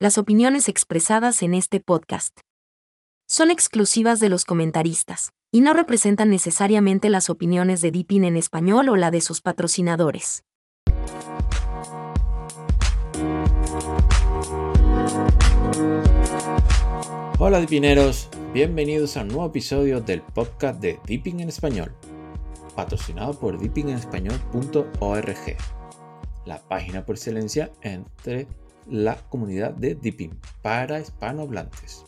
Las opiniones expresadas en este podcast son exclusivas de los comentaristas y no representan necesariamente las opiniones de Deepin en español o la de sus patrocinadores. Hola Deepineros, bienvenidos a un nuevo episodio del podcast de Deepin en español, patrocinado por deepinenespañol.org, la página por excelencia entre la comunidad de Deepin para hispanohablantes.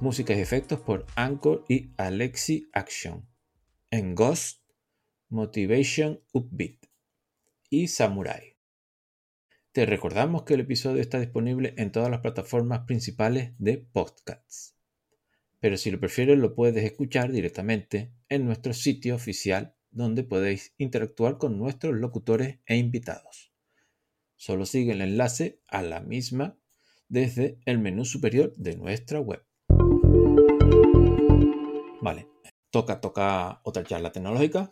Música y efectos por Anchor y Alexi Action. En Ghost, Motivation Upbeat y Samurai. Te recordamos que el episodio está disponible en todas las plataformas principales de podcasts. Pero si lo prefieres lo puedes escuchar directamente en nuestro sitio oficial donde podéis interactuar con nuestros locutores e invitados. Solo sigue el enlace a la misma desde el menú superior de nuestra web. Vale, toca, toca otra charla tecnológica.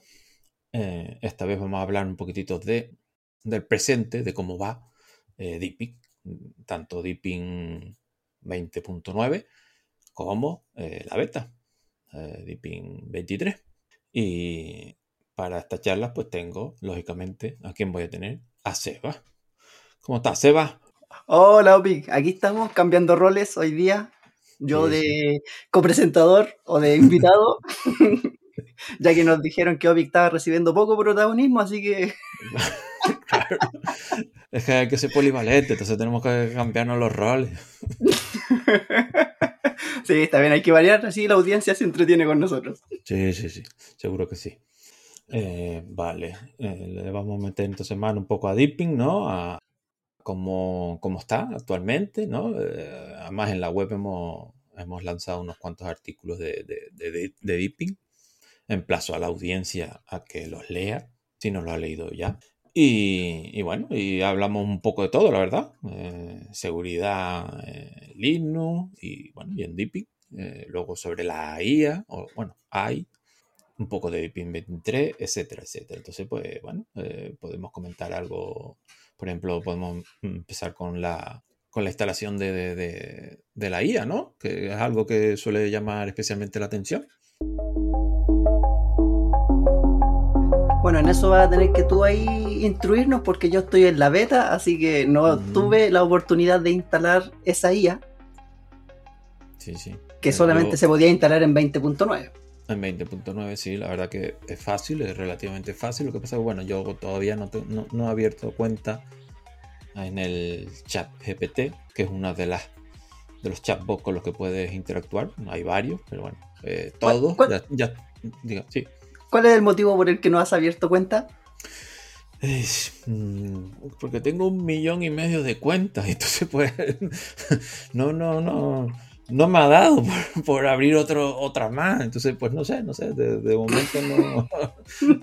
Eh, esta vez vamos a hablar un poquitito de, del presente, de cómo va eh, Deepin, tanto Deepin 20.9 como eh, la beta, Deepin 23. Y para esta charla, pues tengo, lógicamente, a quién voy a tener, a Seba. ¿Cómo estás, Seba? Hola, Opic. Aquí estamos cambiando roles hoy día. Yo de copresentador o de invitado, ya que nos dijeron que Opic estaba recibiendo poco protagonismo, así que. claro. Es que hay que ser polivalente, entonces tenemos que cambiarnos los roles. sí, está bien, hay que variar, así la audiencia se entretiene con nosotros. Sí, sí, sí, seguro que sí. Eh, vale, eh, le vamos a meter entonces mano un poco a Dipping, ¿no? A, como, está actualmente, ¿no? Eh, además en la web hemos, hemos lanzado unos cuantos artículos de, de, de, Deeping. Emplazo a la audiencia a que los lea, si no lo ha leído ya. Y, bueno, y hablamos un poco de todo, la verdad. Eh, seguridad eh, Linux y bueno, y en Deeping. luego sobre la IA, o bueno, AI, un poco de Deeping 23, etcétera, etcétera. Entonces, pues bueno, podemos comentar algo por ejemplo, podemos empezar con la, con la instalación de, la IA, ¿no? Que es algo que suele llamar especialmente la atención. Bueno, en eso vas a tener que tú ahí instruirnos porque yo estoy en la beta, así que no mm. tuve la oportunidad de instalar esa IA. Sí, sí. Que solamente se podía instalar en 20.9. En 20.9 sí, la verdad que es fácil, es relativamente fácil. Lo que pasa es que, bueno, yo todavía no, no, he abierto cuenta en el chat GPT, que es una de las de los chatbots con los que puedes interactuar. Hay varios, pero bueno, eh, todos. Ya, sí. ¿Cuál es el motivo por el que no has abierto cuenta? Mm, porque tengo un millón y medio de cuentas, entonces pues no, no, no no me ha dado por, abrir otro, otra más. Entonces, pues no sé, no sé, de, momento no,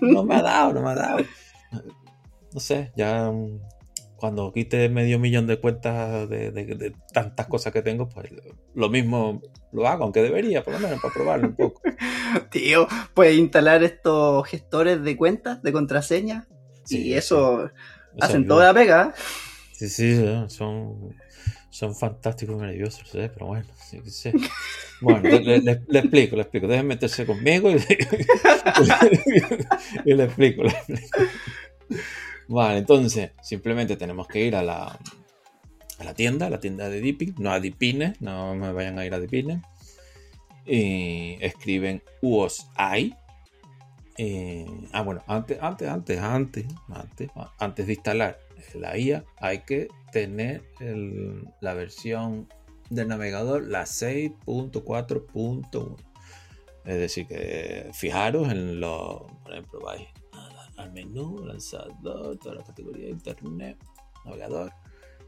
no me ha dado, no me ha dado. No sé, ya mm, cuando quite medio millón de cuentas de, tantas cosas que tengo, pues lo mismo lo hago, aunque debería, por lo menos, para probarlo un poco. Tío, puedes instalar estos gestores de cuentas, de contraseña, y eso, hacen toda la pega. Sí, sí, son son fantásticos y maravillosos, pero bueno, Bueno, le, explico, le explico. Dejen meterse conmigo y, le explico, le explico. Vale, entonces, simplemente tenemos que ir a la, a la tienda, a la tienda de Dipping, no a Dipine, no me vayan a ir a Dipine. Y escriben UOSI. ah, bueno, antes, antes, antes, antes, antes, antes de instalar la IA, hay que tener la versión del navegador, la 6.4.1. Es decir, que fijaros en lo, por ejemplo, vais al menú, lanzador, toda la categoría de internet, navegador,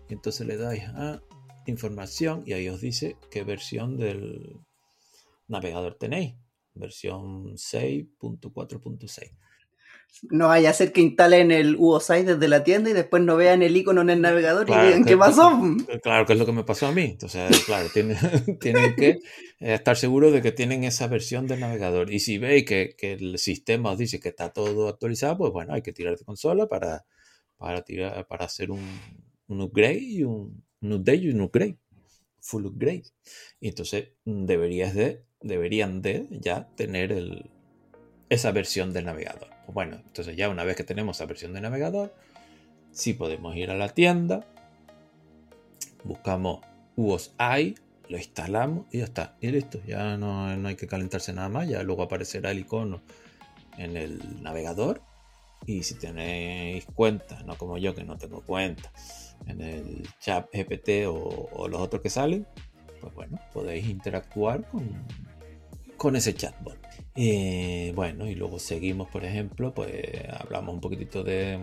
y entonces le dais a información y ahí os dice qué versión del navegador tenéis, versión 6.4.6 no vaya a ser que instalen el UOSI desde la tienda y después no vean el icono en el navegador y digan qué pasó. Claro, que es lo que me pasó a mí. Entonces, claro, tienen, tienen que eh, estar seguros de que tienen esa versión del navegador. Y si veis que, el sistema os dice que está todo actualizado, pues bueno, hay que tirar de consola para, para, tirar, para hacer un, upgrade y un, un update y un upgrade, full upgrade. Y entonces deberías de, deberían de ya tener el, esa versión del navegador. Pues bueno, entonces ya una vez que tenemos esa versión del navegador, sí podemos ir a la tienda, buscamos UOSI, lo instalamos y ya está. Y listo, ya no, no hay que calentarse nada más, ya luego aparecerá el icono en el navegador. Y si tenéis cuenta, no como yo que no tengo cuenta, en el chat GPT o, los otros que salen, pues bueno, podéis interactuar con, con ese chatbot. Eh, bueno, y luego seguimos, por ejemplo, pues hablamos un poquitito de...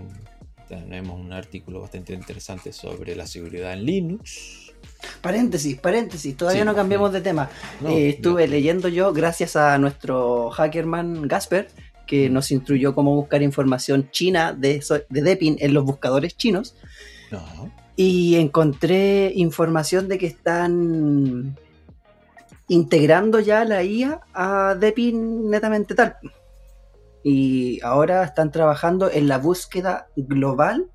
Tenemos un artículo bastante interesante sobre la seguridad en Linux. Paréntesis, paréntesis, todavía no cambiamos de tema. Eh, estuve leyendo yo, gracias a nuestro hackerman Gasper, que nos instruyó cómo buscar información china de, de Depin en los buscadores chinos. Y encontré información de que están integrando ya la IA a Depin netamente tal. Y ahora están trabajando en la búsqueda global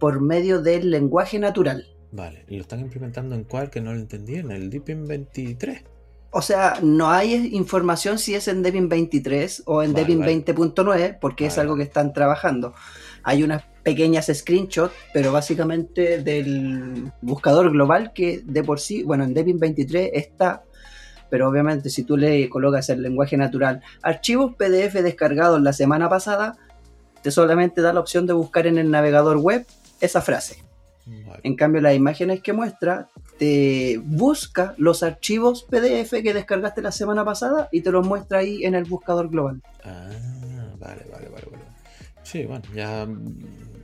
por medio del lenguaje natural. Vale, ¿y lo están implementando en cuál que no lo entendí? ¿En el Deepin 23? O sea, no hay información si es en Debian 23 o en Debian 20.9, porque es algo que están trabajando. Hay unas pequeñas screenshots, pero básicamente del buscador global que de por sí, bueno, en Debian 23 está, pero obviamente si tú le colocas el lenguaje natural archivos PDF descargados la semana pasada, te solamente da la opción de buscar en el navegador web esa frase. En cambio, las imágenes que muestra te busca los archivos PDF que descargaste la semana pasada y te los muestra ahí en el buscador global. Ah, vale, vale, vale, vale. Sí, bueno, ya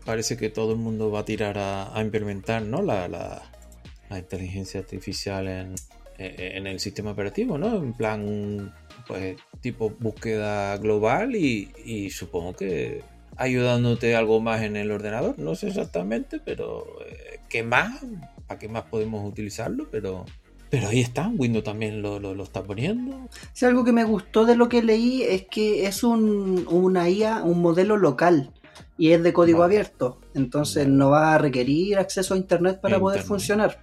parece que todo el mundo va a tirar a, implementar ¿no? la, la, inteligencia artificial en, en, el sistema operativo, ¿no? En plan, pues, tipo búsqueda global y, y supongo que ayudándote algo más en el ordenador. No sé exactamente, pero eh, ¿qué más? ¿Para qué más podemos utilizarlo? Pero, pero ahí está, Windows también lo, lo, está poniendo. Sí, algo que me gustó de lo que leí es que es un, una IA, un modelo local y es de código abierto. Entonces no va a requerir acceso a Internet para poder funcionar.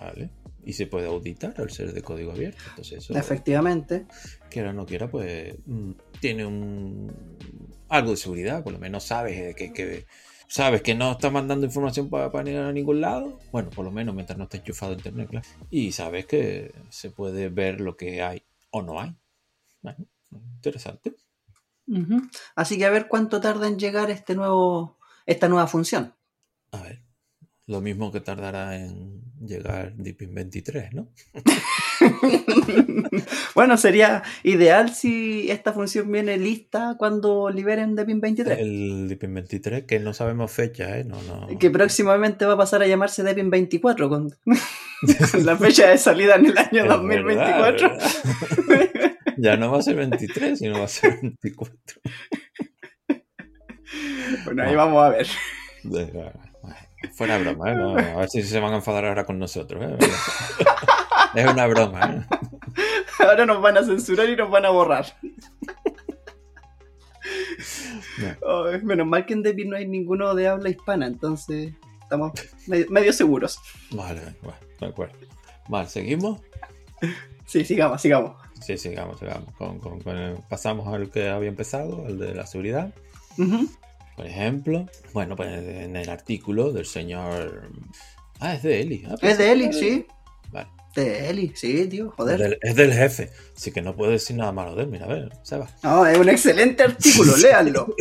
Vale. Y se puede auditar al ser de código abierto. Entonces Efectivamente. Quiera o no quiera, pues mm, tiene un algo de seguridad, por lo menos sabes que, sabes que no está mandando información para, para ir a ningún lado, bueno, por lo menos mientras no esté enchufado a internet, claro. Y sabes que se puede ver lo que hay o no hay. Bueno, interesante. Así que a ver cuánto tarda en llegar este nuevo, esta nueva función. A ver. Lo mismo que tardará en llegar Deepin 23, ¿no? bueno, sería ideal si esta función viene lista cuando liberen Deepin 23. El Deepin 23, que no sabemos fecha, ¿eh? No, no... Que próximamente va a pasar a llamarse Deepin 24, con, la fecha de salida en el año 2024. ya no va a ser 23, sino va a ser 24. bueno, ahí vamos a ver. Fuera broma, ¿eh? a ver si se van a enfadar ahora con nosotros. ¿eh? Es una broma. ¿eh? Ahora nos van a censurar y nos van a borrar. menos mal que en Depi no hay ninguno de habla hispana, entonces estamos medio, seguros. Vale, bueno, de acuerdo. Vale, ¿seguimos? Sí, sigamos, sigamos. Sí, sigamos, sigamos. pasamos al que había empezado, el de la seguridad. Por ejemplo, bueno, pues en el artículo del señor. Ah, es de Eli. Ah, es de Eli, sí. Vale. De Eli, sí, tío, joder. Es del, jefe, así que no puedo decir nada malo de él. Mira, a ver, se va. No, es un excelente artículo, léanlo.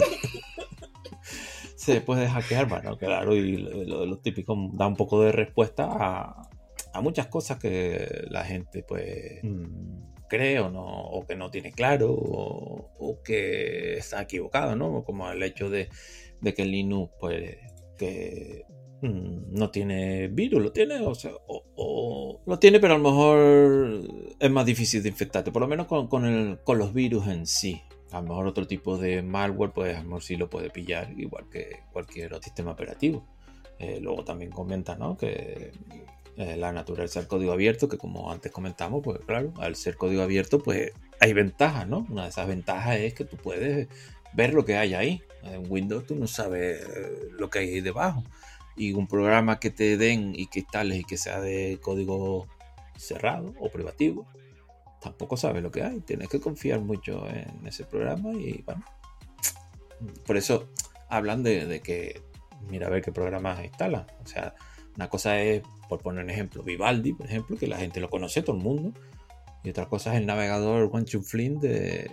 se puede hackear, bueno, claro, y lo, lo, típico da un poco de respuesta a, a muchas cosas que la gente, pues. Mm, cree o, no, o que no tiene claro o, que está equivocado, ¿no? Como el hecho de, de que Linux, pues, que mm, no tiene virus, lo tiene, o, sea, o, lo tiene, pero a lo mejor es más difícil de infectarte, por lo menos con, con, el, con los virus en sí. A lo mejor otro tipo de malware, pues a lo mejor sí lo puede pillar, igual que cualquier otro sistema operativo. Eh, luego también comenta, ¿no? Que eh, la naturaleza del código abierto, que como antes comentamos, pues claro, al ser código abierto, pues hay ventajas, ¿no? Una de esas ventajas es que tú puedes ver lo que hay ahí. En Windows tú no sabes lo que hay ahí debajo. y un programa que te den y que instales y que sea de código cerrado o privativo, tampoco sabes lo que hay. Tienes que confiar mucho en ese programa y bueno. Por eso hablan de, que mira a ver qué programas instalan. O sea, una cosa es, por poner un ejemplo, Vivaldi, por ejemplo, que la gente lo conoce, todo el mundo. Y otra cosa es el navegador OneChunFlint de,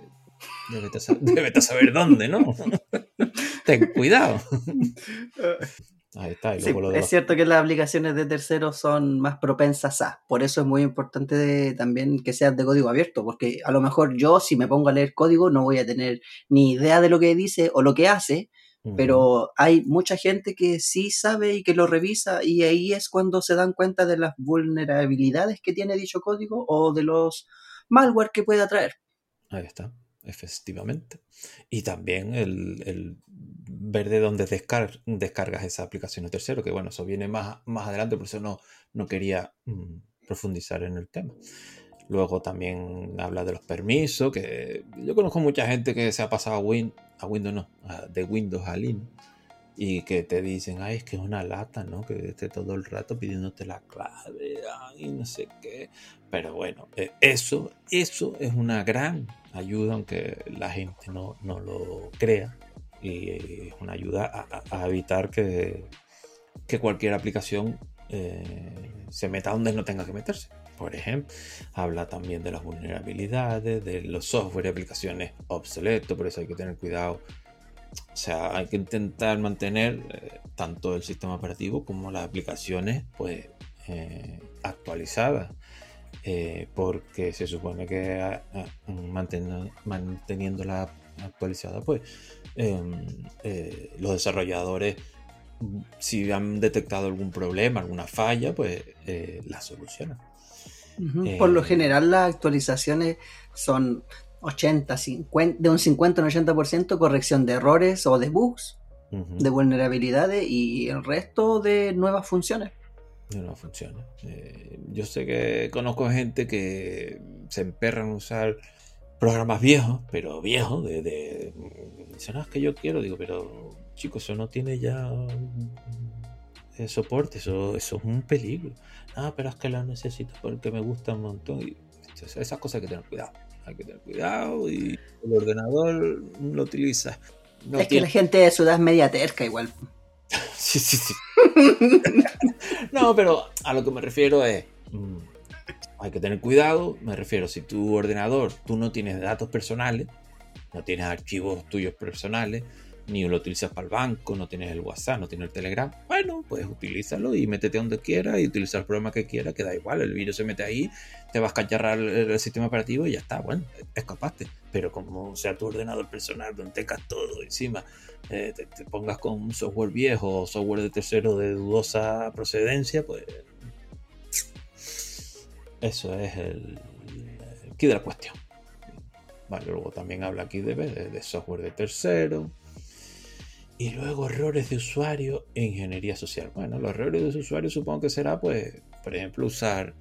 de, saber dónde, ¿no? Ten cuidado. Ahí está. Es cierto que las aplicaciones de terceros son más propensas a. Por eso es muy importante también que sean de código abierto, porque a lo mejor yo, si me pongo a leer código, no voy a tener ni idea de lo que dice o lo que hace, pero hay mucha gente que sí sabe y que lo revisa, y ahí es cuando se dan cuenta de las vulnerabilidades que tiene dicho código o de los malware que puede traer. Ahí está efectivamente. Y también el, ver de dónde descargas esa aplicación de tercero, que bueno, eso viene más, más adelante, por eso no, no quería mm, profundizar en el tema. Luego también habla de los permisos, que yo conozco mucha gente que se ha pasado a, Win, a Windows, no, de Windows a Linux, y que te dicen, ay, es que es una lata, ¿no? Que esté todo el rato pidiéndote la clave, y no sé qué. Pero bueno, eh, eso, eso es una gran ayuda, aunque la gente no, lo crea. Y es una ayuda a, evitar que, que, cualquier aplicación eh, se meta donde no tenga que meterse. Por ejemplo, habla también de las vulnerabilidades, de los software y aplicaciones obsoletos, por eso hay que tener cuidado. O sea, hay que intentar mantener eh, tanto el sistema operativo como las aplicaciones pues, actualizadas eh, porque se supone que ah, ah, manteniendo, la actualizada, pues em, eh, los desarrolladores, si han detectado algún problema, alguna falla, pues eh, la solucionan. Por lo general las actualizaciones son 80, 50, de un 50 a un 80% corrección de errores o de bugs, de vulnerabilidades y el resto de nuevas funciones no funciona. Eh, yo sé que conozco gente que se emperran a usar programas viejos, pero viejos, de, de dicen, ah, es que yo quiero, digo, pero chicos, eso no tiene ya eh, soporte, eso, eso es un peligro. Ah, pero es que lo necesito porque me gusta un montón. Y, esas cosas hay que tener cuidado. Hay que tener cuidado y el ordenador lo utiliza. es que la gente de su edad es media terca igual. sí, sí, sí. no, pero a lo que me refiero es, mm, hay que tener cuidado, me refiero, si tu ordenador, tú no tienes datos personales, no tienes archivos tuyos personales, ni lo utilizas para el banco, no tienes el WhatsApp, no tienes el Telegram, bueno, pues utilízalo y métete donde quieras y utiliza el programa que quieras, que da igual, el virus se mete ahí, te vas a cacharrar el, sistema operativo y ya está, bueno, escapaste. Pero como sea tu ordenador personal, donde tengas todo encima, eh, te, pongas con un software viejo o software de tercero de dudosa procedencia, pues eso es el, aquí de la cuestión. Vale, luego también habla aquí de, de software de tercero, y luego errores de usuario e ingeniería social. Bueno, los errores de usuario supongo que será, pues, por ejemplo, usar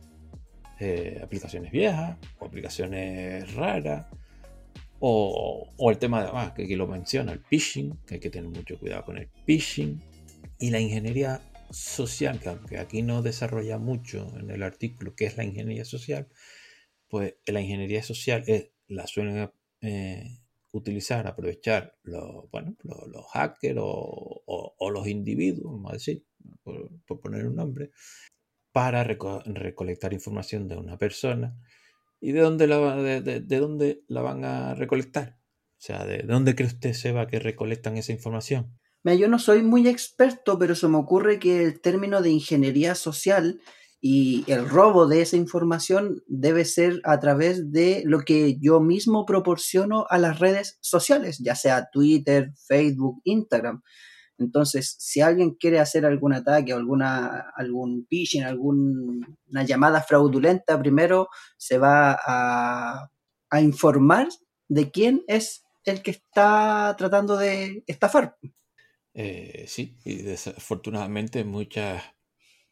eh, aplicaciones viejas o aplicaciones raras. O, el tema de más, que aquí lo menciona, el phishing, que hay que tener mucho cuidado con el phishing. Y la ingeniería social, que aunque aquí no desarrolla mucho en el artículo qué es la ingeniería social, pues la ingeniería social es, la suelen eh, utilizar, aprovechar los, bueno, los, hackers o, los individuos, vamos a decir, por, poner un nombre, para recolectar información de una persona. ¿Y de dónde, la, de, dónde la van a recolectar? O sea, ¿de dónde cree usted, Seba, que recolectan esa información? yo no soy muy experto, pero se me ocurre que el término de ingeniería social y el robo de esa información debe ser a través de lo que yo mismo proporciono a las redes sociales, ya sea Twitter, Facebook, Instagram. Entonces, si alguien quiere hacer algún ataque alguna, algún phishing, alguna llamada fraudulenta, primero se va a, informar de quién es el que está tratando de estafar. Eh, sí, y desafortunadamente muchas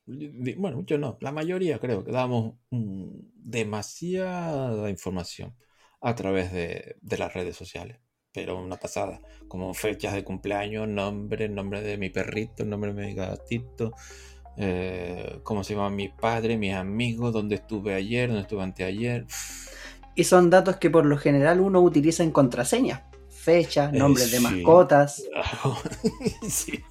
bueno, muchos no, la mayoría creo que damos demasiada información a través de, las redes sociales. pero una pasada. Como fechas de cumpleaños, nombre, nombre de mi perrito, nombre de mi gatito, eh, cómo se llama mi padre, mis amigos, dónde estuve ayer, dónde estuve anteayer. Y son datos que por lo general uno utiliza en contraseña. Fechas, Eh, nombres de mascotas. sí.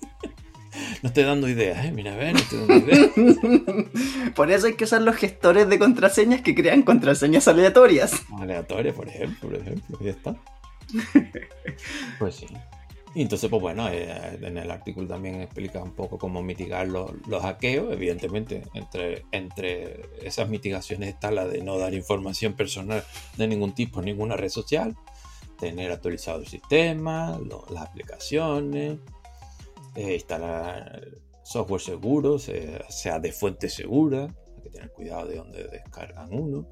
No estoy dando ideas, ¿eh? Mira, a ver, no estoy dando ideas. por eso hay que usar los gestores de contraseñas que crean contraseñas aleatorias. Aleatoria, por ejemplo, por ejemplo, ya está. Pues sí. Y entonces, pues bueno, eh, en el artículo también explica un poco cómo mitigar los, los hackeos. Evidentemente, entre, entre esas mitigaciones está la de no dar información personal de ningún tipo en ninguna red social, tener actualizado el sistema, lo- las aplicaciones, eh, instalar software seguro, se- sea de fuente segura, hay que tener cuidado de dónde descargan uno.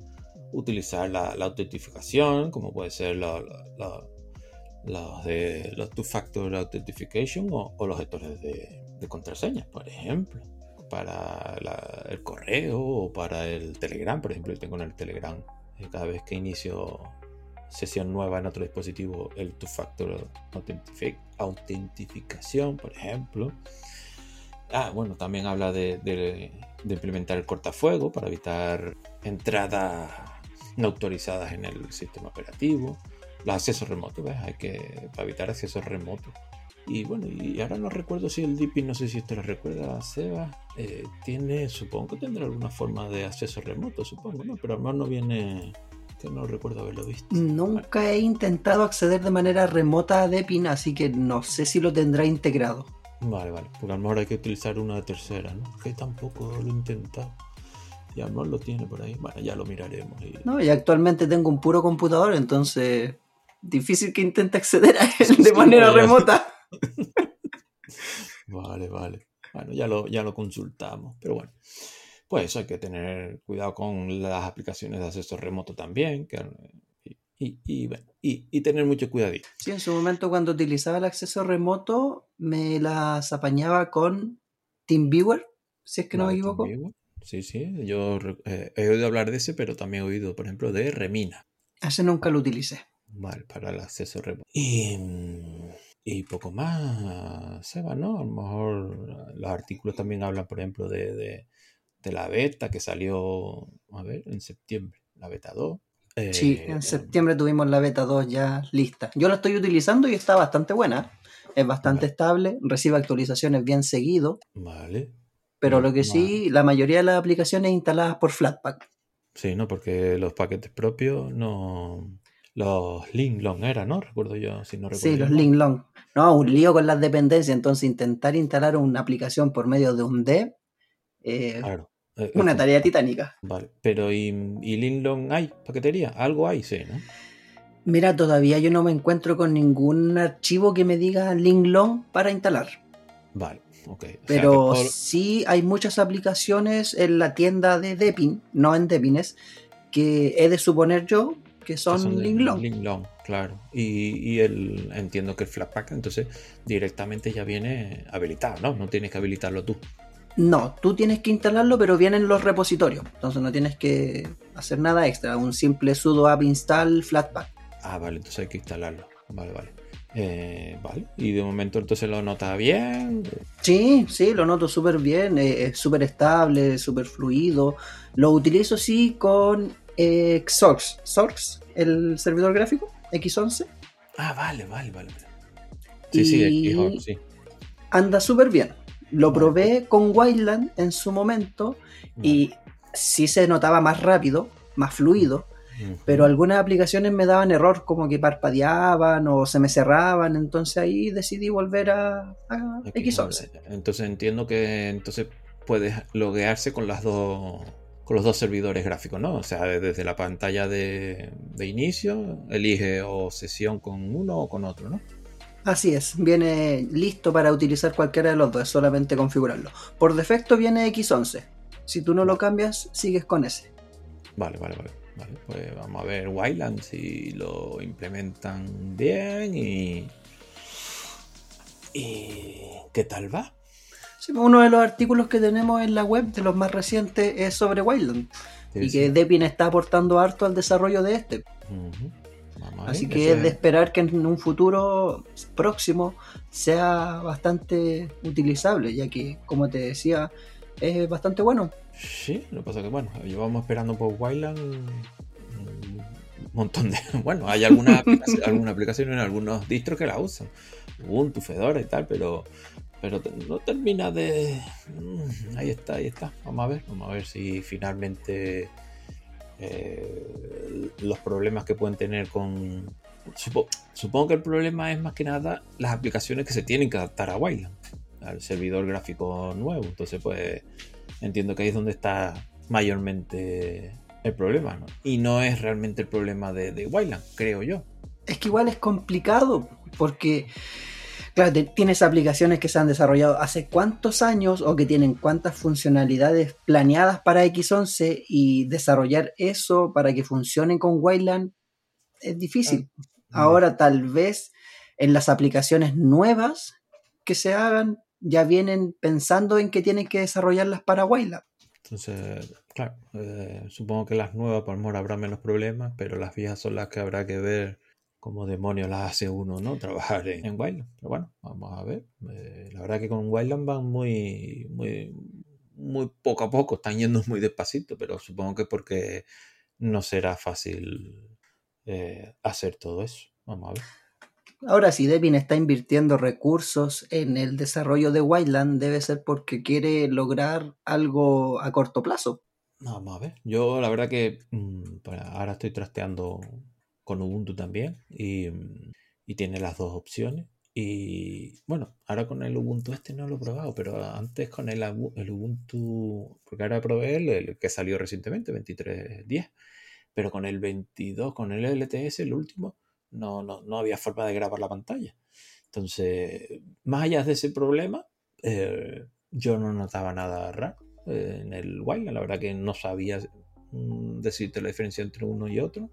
Utilizar la, la autentificación, como puede ser la- la- los de los two-factor authentication o, los gestores de, de contraseñas, por ejemplo, para el correo o para el Telegram, por ejemplo, yo tengo en el Telegram, eh, cada vez que inicio sesión nueva en otro dispositivo, el two-factor authentifi- autentificación, por ejemplo. Ah, bueno, también habla de, implementar el cortafuego para evitar entradas no autorizadas en el sistema operativo. Los accesos remotos, ¿ves? Hay que para evitar accesos remotos. Y bueno, y ahora no recuerdo si el DP, no sé si usted lo recuerda, Seba, eh, tiene, supongo que tendrá alguna forma de acceso remoto, supongo, ¿no? Pero además no viene, que no recuerdo haberlo visto. Nunca he intentado acceder de manera remota a Depin, así que no sé si lo tendrá integrado. Vale, vale, porque a lo mejor hay que utilizar una tercera, ¿no? Que tampoco lo he intentado. Y a lo mejor lo tiene por ahí. Bueno, ya lo miraremos. y- No, y actualmente tengo un puro computador, entonces difícil que intente acceder a él de manera remota. Vale, vale. Bueno, ya lo, ya lo consultamos. Pero bueno, pues eso hay que tener cuidado con las aplicaciones de acceso remoto también. que- y, y, y, y- y tener mucho cuidadito. Sí, en su momento cuando utilizaba el acceso remoto me las apañaba con TeamViewer, si es que no me equivoco. Sí, sí. Yo eh, he oído hablar de ese, pero también he oído, por ejemplo, de Remina. Ese nunca lo utilicé. Vale, para el acceso remoto. Y, mm, y poco más, Seba, ¿no? A lo mejor los artículos también hablan, por ejemplo, de, de- de la beta que salió, a ver, en septiembre, la beta 2. Sí, Eh, en septiembre tuvimos la beta 2 ya lista. Yo la estoy utilizando y está bastante buena. Es bastante Vale. estable, recibe actualizaciones bien seguido, Vale. pero lo que sí, la mayoría de las aplicaciones instaladas por Flatpak. Sí, ¿no? Porque los paquetes propios no... Los Linglong era, ¿no? Recuerdo yo, si no recuerdo Sí, los mal. link long. No, un lío con las dependencias. Entonces, intentar instalar una aplicación por medio de un dev, eh, Claro. Eh, una tarea titánica. Vale, pero ¿y, y Linglong hay paquetería? Algo hay, sí, ¿no? Mira, todavía yo no me encuentro con ningún archivo que me diga link long para instalar. Vale, ok. O sea, que Pero sí hay muchas aplicaciones en la tienda de Depin, no en Depines, que he de suponer yo que son, de link long. Linglong, claro. Y, y el, entiendo que el Flatpak entonces directamente ya viene habilitado, ¿no? No tienes que habilitarlo tú. No, tú tienes que instalarlo, pero vienen los repositorios. Entonces no tienes que hacer nada extra. Un simple sudo app install flatpak. Ah, vale, entonces hay que instalarlo. Vale, vale. Eh, vale. Y de momento entonces lo notas bien. Sí, sí, lo noto súper bien. eh, Es súper estable, súper fluido. Lo utilizo sí con eh, Xorx. Xorx, el servidor gráfico, X11. Ah, vale, vale, vale. Sí, sí, Y- Xhawk, sí. Anda súper bien. Lo probé con Wildland en su momento y sí se notaba más rápido, más fluido. Pero algunas aplicaciones me daban error, como que parpadeaban o se me cerraban, entonces ahí decidí volver a, a X11. Entonces entiendo que entonces puedes loguearse con las dos con los dos servidores gráficos, ¿no? O sea, desde la pantalla de, de inicio, elige o sesión con uno o con otro, ¿no? Así es, viene listo para utilizar cualquiera de los dos, es solamente configurarlo. Por defecto viene X11. Si tú no lo cambias, sigues con ese. Vale, vale, vale. Vale, pues vamos a ver Wildland si lo implementan bien y. ¿Y qué tal va? Sí, uno de los artículos que tenemos en la web, de los más recientes, es sobre Wildland. Sí, y sí. que Debian está aportando harto al desarrollo de este. Así que es de esperar que en un futuro próximo sea bastante utilizable, ya que, como te decía, es bastante bueno. Sí, lo que pasa es que, bueno, llevamos esperando por Wayland un montón de. Bueno, hay algunas aplicaciones, alguna aplicación en algunos distros que la usan, Ubuntu, Fedora y tal, pero pero no termina de. Mm, ahí está, ahí está. Vamos a ver, vamos a ver si finalmente eh, los problemas que pueden tener con. Supongo, que el problema es más que nada las aplicaciones que se tienen que adaptar a Wayland, al servidor gráfico nuevo. Entonces, pues entiendo que ahí es donde está mayormente el problema, ¿no? Y no es realmente el problema de, de Wayland, creo yo. Es que igual es complicado, porque Claro, tienes aplicaciones que se han desarrollado hace cuántos años o que tienen cuántas funcionalidades planeadas para X11 y desarrollar eso para que funcionen con Wayland es difícil. Ah, Ahora tal vez en las aplicaciones nuevas que se hagan ya vienen pensando en que tienen que desarrollarlas para Wayland. Entonces, claro, eh, supongo que las nuevas por amor habrá menos problemas, pero las viejas son las que habrá que ver como demonios las hace uno, ¿no? Trabajar en, Wildland. Pero bueno, vamos a ver. Eh, la verdad que con Wildland van muy, muy, muy poco a poco, están yendo muy despacito, pero supongo que porque no será fácil eh, hacer todo eso. Vamos a ver. Ahora, si Devin está invirtiendo recursos en el desarrollo de Wildland, debe ser porque quiere lograr algo a corto plazo. Vamos a ver. Yo la verdad que mm, ahora estoy trasteando con Ubuntu también mm, y, tiene las dos opciones. Y bueno, ahora con el Ubuntu este no lo he probado, pero antes con el, el Ubuntu, porque ahora probé el, que salió recientemente, 23.10, pero con el 22, con el LTS, el último, no, no, había forma de grabar la pantalla. Entonces, más allá de ese problema, eh, yo no notaba nada raro eh, en el Wildland. La verdad que no sabía mm, decirte la diferencia entre uno y otro.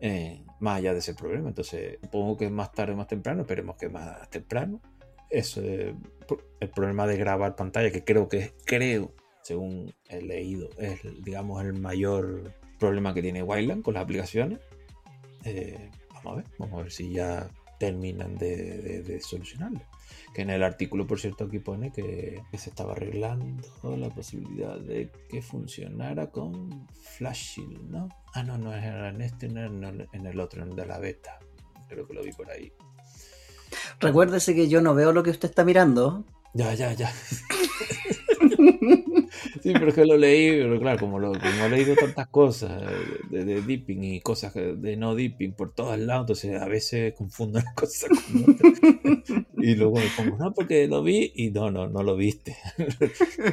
Eh, más allá de ese problema. Entonces, supongo que más tarde o más temprano, esperemos que más temprano, eso, el problema de grabar pantalla, que creo que es, creo, según he leído, es, digamos, el mayor problema que tiene Wildland con las aplicaciones. Eh, vamos a ver, vamos a ver si ya terminan de solucionarlo que en el artículo, por cierto, aquí pone que, se estaba arreglando la posibilidad de que funcionara con Flashing, ¿no? Ah, no, no era en este, no en el otro, en el de la beta. Creo que lo vi por ahí. Recuérdese que yo no veo lo que usted está mirando. Ya, ya, ya. Sí, pero es que lo leí, pero claro, como, lo, como he leído tantas cosas de, de, dipping y cosas de no dipping por todos lados, entonces a veces confundo las cosas con otras. Y luego me no, porque lo vi y no, no, no lo viste.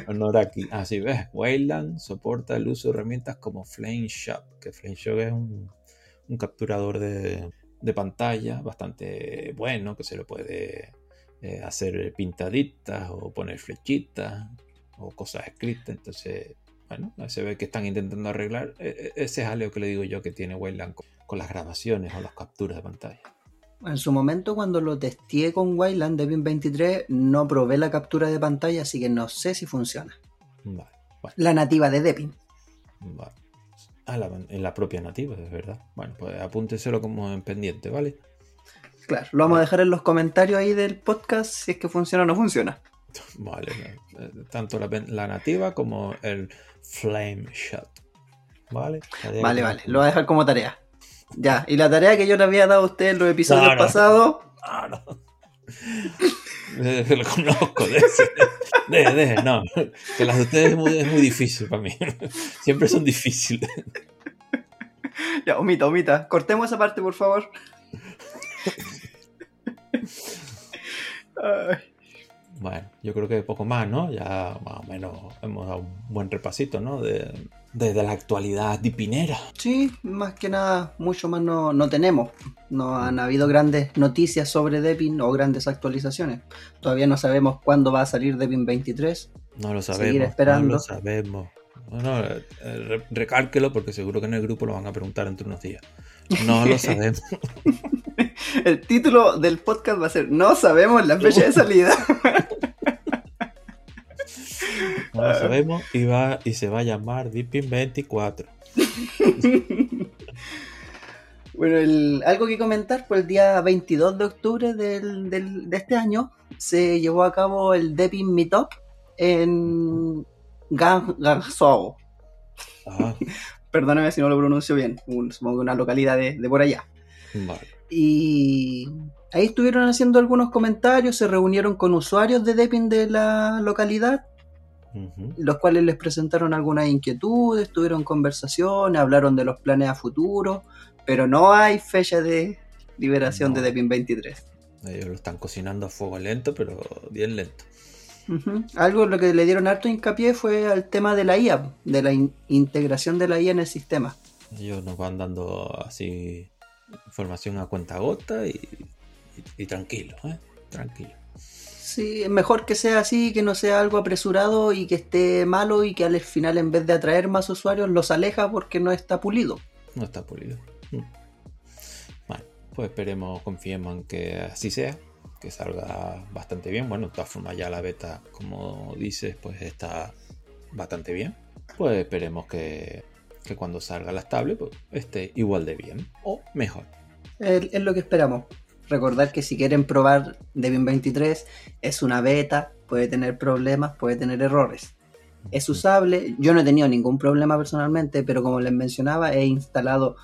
Honor aquí. Así ah, ves, Wayland soporta el uso de herramientas como Flame Shop, que Flame Shop es un, un capturador de, de, pantalla bastante bueno, que se lo puede eh, hacer pintaditas o poner flechitas o cosas escritas. Entonces, bueno, se ve que están intentando arreglar. E, e, ese es algo que le digo yo que tiene Wayland con, las grabaciones o las capturas de pantalla. En su momento, cuando lo testé con Wayland Debian 23, no probé la captura de pantalla, así que no sé si funciona. La nativa de Debian. Vale. Ah, en la propia nativa, es verdad. Bueno, pues apúnteselo como en pendiente, ¿vale? Claro, lo vamos a dejar en los comentarios ahí del podcast si es que funciona o no funciona. Vale, eh, tanto la, nativa como el Flame Shot. ¿Vale? Vale, vale, lo voy a dejar como tarea. Ya, y la tarea que yo le había dado a usted en los episodios pasados. No, no. Lo conozco, de, de, no. Que las de ustedes es muy, es muy difícil para mí. Siempre son difíciles. Ya, omita, omita. Cortemos esa parte, por favor. Ay. Bueno, yo creo que poco más, ¿no? Ya más o menos hemos dado un buen repasito, ¿no? De, la actualidad dipinera. Sí, más que nada, mucho más no, no tenemos. No han habido grandes noticias sobre Depin o grandes actualizaciones. Todavía no sabemos cuándo va a salir Depin 23. No lo sabemos. Seguir esperando. No lo sabemos. Bueno, eh, recárquelo porque seguro que en el grupo lo van a preguntar entre unos días. No lo sabemos. El título del podcast va a ser No sabemos la fecha de salida. No lo sabemos y, va, y se va a llamar Deepin 24. Bueno, algo que comentar, pues el día 22 de octubre del, de este año se llevó a cabo el Deppin Meetup en Gangsou. Perdóname si no lo pronuncio bien, supongo que una localidad de, por allá. Y ahí estuvieron haciendo algunos comentarios, se reunieron con usuarios de Deppin de la localidad, los cuales les presentaron algunas inquietudes, tuvieron conversaciones, hablaron de los planes a futuro, pero no hay fecha de liberación de Deppin 23. Ellos lo están cocinando a fuego lento, pero bien lento. Algo lo que le dieron harto hincapié fue al tema de la IA, de la integración de la IA en el sistema. Ellos nos van dando así información a cuenta gota y, tranquilo, ¿eh? tranquilo. Sí, es mejor que sea así, que no sea algo apresurado y que esté malo y que al final en vez de atraer más usuarios los aleja porque no está pulido. No está pulido. Mm. Bueno, pues esperemos, confiemos en que así sea que salga bastante bien. Bueno, de todas formas ya la beta, como dices, pues está bastante bien. Pues esperemos que, cuando salga la estable pues, esté igual de bien o mejor. Es, lo que esperamos. Recordar que si quieren probar Debian 23 es una beta, puede tener problemas, puede tener errores. Es usable, yo no he tenido ningún problema personalmente, pero como les mencionaba, he instalado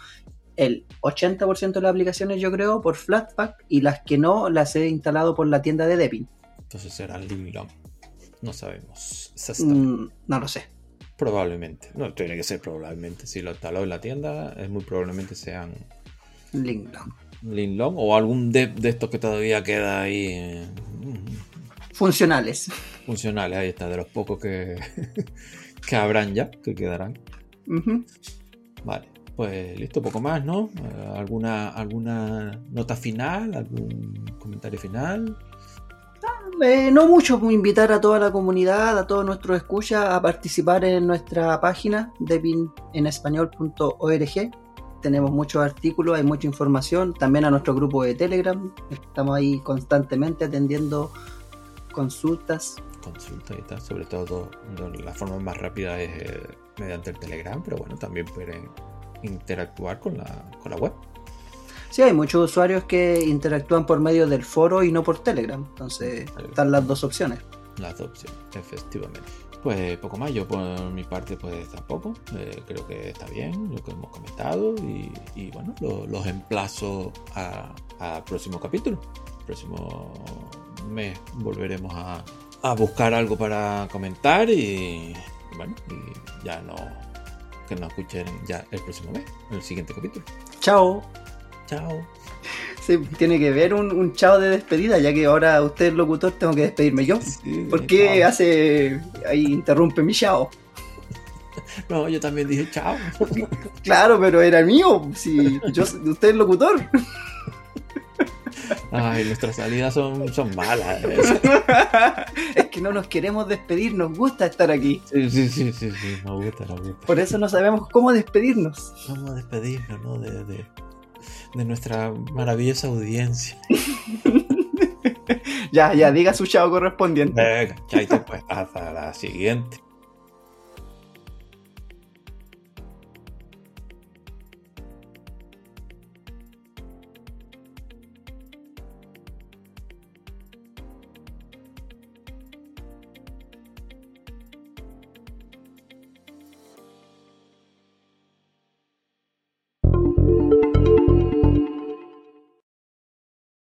el 80% de las aplicaciones yo creo por Flatpak y las que no las he instalado por la tienda de Debian. Entonces será Linglong. No sabemos. Mm, no lo sé. Probablemente. No, tiene que ser probablemente. Si lo instaló en la tienda, es muy probablemente sean Linglong. Linglong o algún de, de estos que todavía queda ahí. Eh, Funcionales. Funcionales, ahí está, de los pocos que, que habrán ya, que quedarán. Vale. Pues listo, poco más, ¿no? Eh, ¿Alguna, alguna nota final? ¿Algún comentario final? Eh, no mucho, invitar a toda la comunidad, a todos nuestros escuchas a participar en nuestra página devinespañol.org. Tenemos muchos artículos, hay mucha información, también a nuestro grupo de Telegram. Estamos ahí constantemente atendiendo consultas. Consultas y tal, sobre todo la forma más rápida es eh, mediante el Telegram, pero bueno, también pueden interactuar con la, con la web. Sí, hay muchos usuarios que interactúan por medio del foro y no por Telegram. Entonces, están las dos opciones. Las dos opciones, efectivamente. Pues poco más, yo por mi parte pues tampoco, eh, creo que está bien lo que hemos comentado y, bueno, los emplazo al próximo capítulo. próximo mes volveremos a, a buscar algo para comentar y bueno, y ya no que nos escuchen ya el próximo mes, en el siguiente capítulo. Chao. Chao. Sí, tiene que ver un, chao de despedida, ya que ahora usted es locutor, tengo que despedirme yo. ¿Por qué hace. ahí interrumpe mi chao? No, yo también dije chao. Claro, pero era mío. Si yo, usted es locutor. Ay, nuestras salidas son, son malas. es que no nos queremos despedir, nos gusta estar aquí. Sí, sí, sí, sí, sí, nos gusta, nos gusta. Por eso no sabemos cómo despedirnos. Cómo despedirnos, ¿no? De, de, de nuestra maravillosa audiencia. ya, ya, diga su chavo correspondiente. Venga, chaito, pues, hasta la siguiente.